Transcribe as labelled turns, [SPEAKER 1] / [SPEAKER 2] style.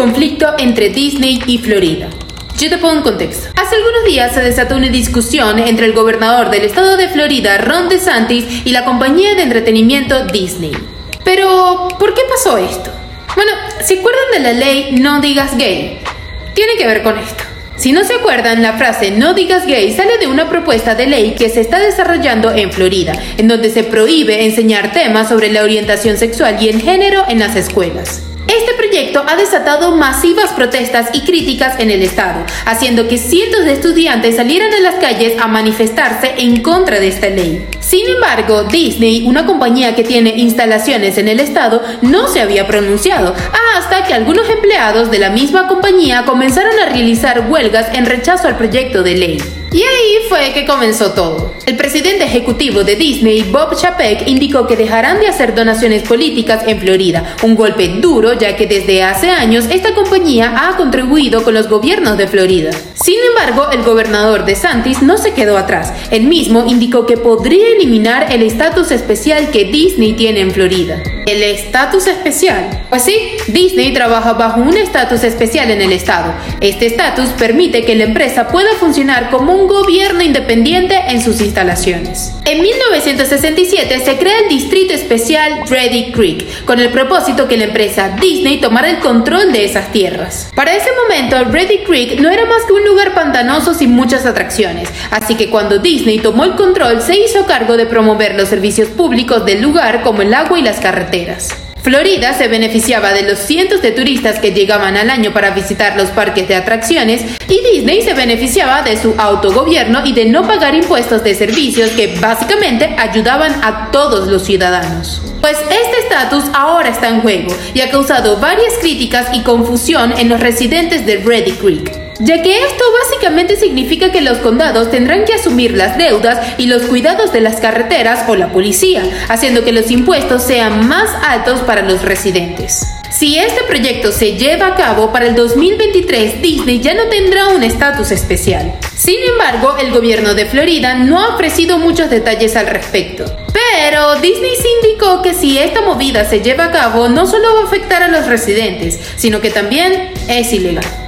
[SPEAKER 1] conflicto entre Disney y Florida. Yo te pongo en contexto. Hace algunos días se desató una discusión entre el gobernador del estado de Florida, Ron DeSantis, y la compañía de entretenimiento Disney. Pero, ¿por qué pasó esto? Bueno, ¿se acuerdan de la ley No digas gay? Tiene que ver con esto. Si no se acuerdan, la frase no digas gay sale de una propuesta de ley que se está desarrollando en Florida, en donde se prohíbe enseñar temas sobre la orientación sexual y el género en las escuelas. Ha desatado masivas protestas y críticas en el estado, haciendo que cientos de estudiantes salieran a las calles a manifestarse en contra de esta ley. Sin embargo, Disney, una compañía que tiene instalaciones en el estado, no se había pronunciado, hasta que algunos empleados de la misma compañía comenzaron a realizar huelgas en rechazo al proyecto de ley. Y ahí fue que comenzó todo. El presidente ejecutivo de Disney, Bob Chapek, indicó que dejarán de hacer donaciones políticas en Florida, un golpe duro ya que desde hace años esta compañía ha contribuido con los gobiernos de Florida. Sin embargo, el gobernador de Santis no se quedó atrás. Él mismo indicó que podría eliminar el estatus especial que Disney tiene en Florida. ¿El estatus especial? Pues sí, Disney trabaja bajo un estatus especial en el estado. Este estatus permite que la empresa pueda funcionar como un gobierno independiente en sus instalaciones. En 1967 se crea el Distrito Especial Ready Creek, con el propósito que la empresa Disney tomara el control de esas tierras. Para ese momento, Ready Creek no era más que un lugar pantanoso sin muchas atracciones, así que cuando Disney tomó el control se hizo cargo de promover los servicios públicos del lugar como el agua y las carreteras. Florida se beneficiaba de los cientos de turistas que llegaban al año para visitar los parques de atracciones y Disney se beneficiaba de su autogobierno y de no pagar impuestos de servicios que básicamente ayudaban a todos los ciudadanos. Pues este estatus ahora está en juego y ha causado varias críticas y confusión en los residentes de Ready Creek ya que esto básicamente significa que los condados tendrán que asumir las deudas y los cuidados de las carreteras o la policía, haciendo que los impuestos sean más altos para los residentes. Si este proyecto se lleva a cabo para el 2023, Disney ya no tendrá un estatus especial. Sin embargo, el gobierno de Florida no ha ofrecido muchos detalles al respecto. Pero Disney se indicó que si esta movida se lleva a cabo, no solo va a afectar a los residentes, sino que también es ilegal.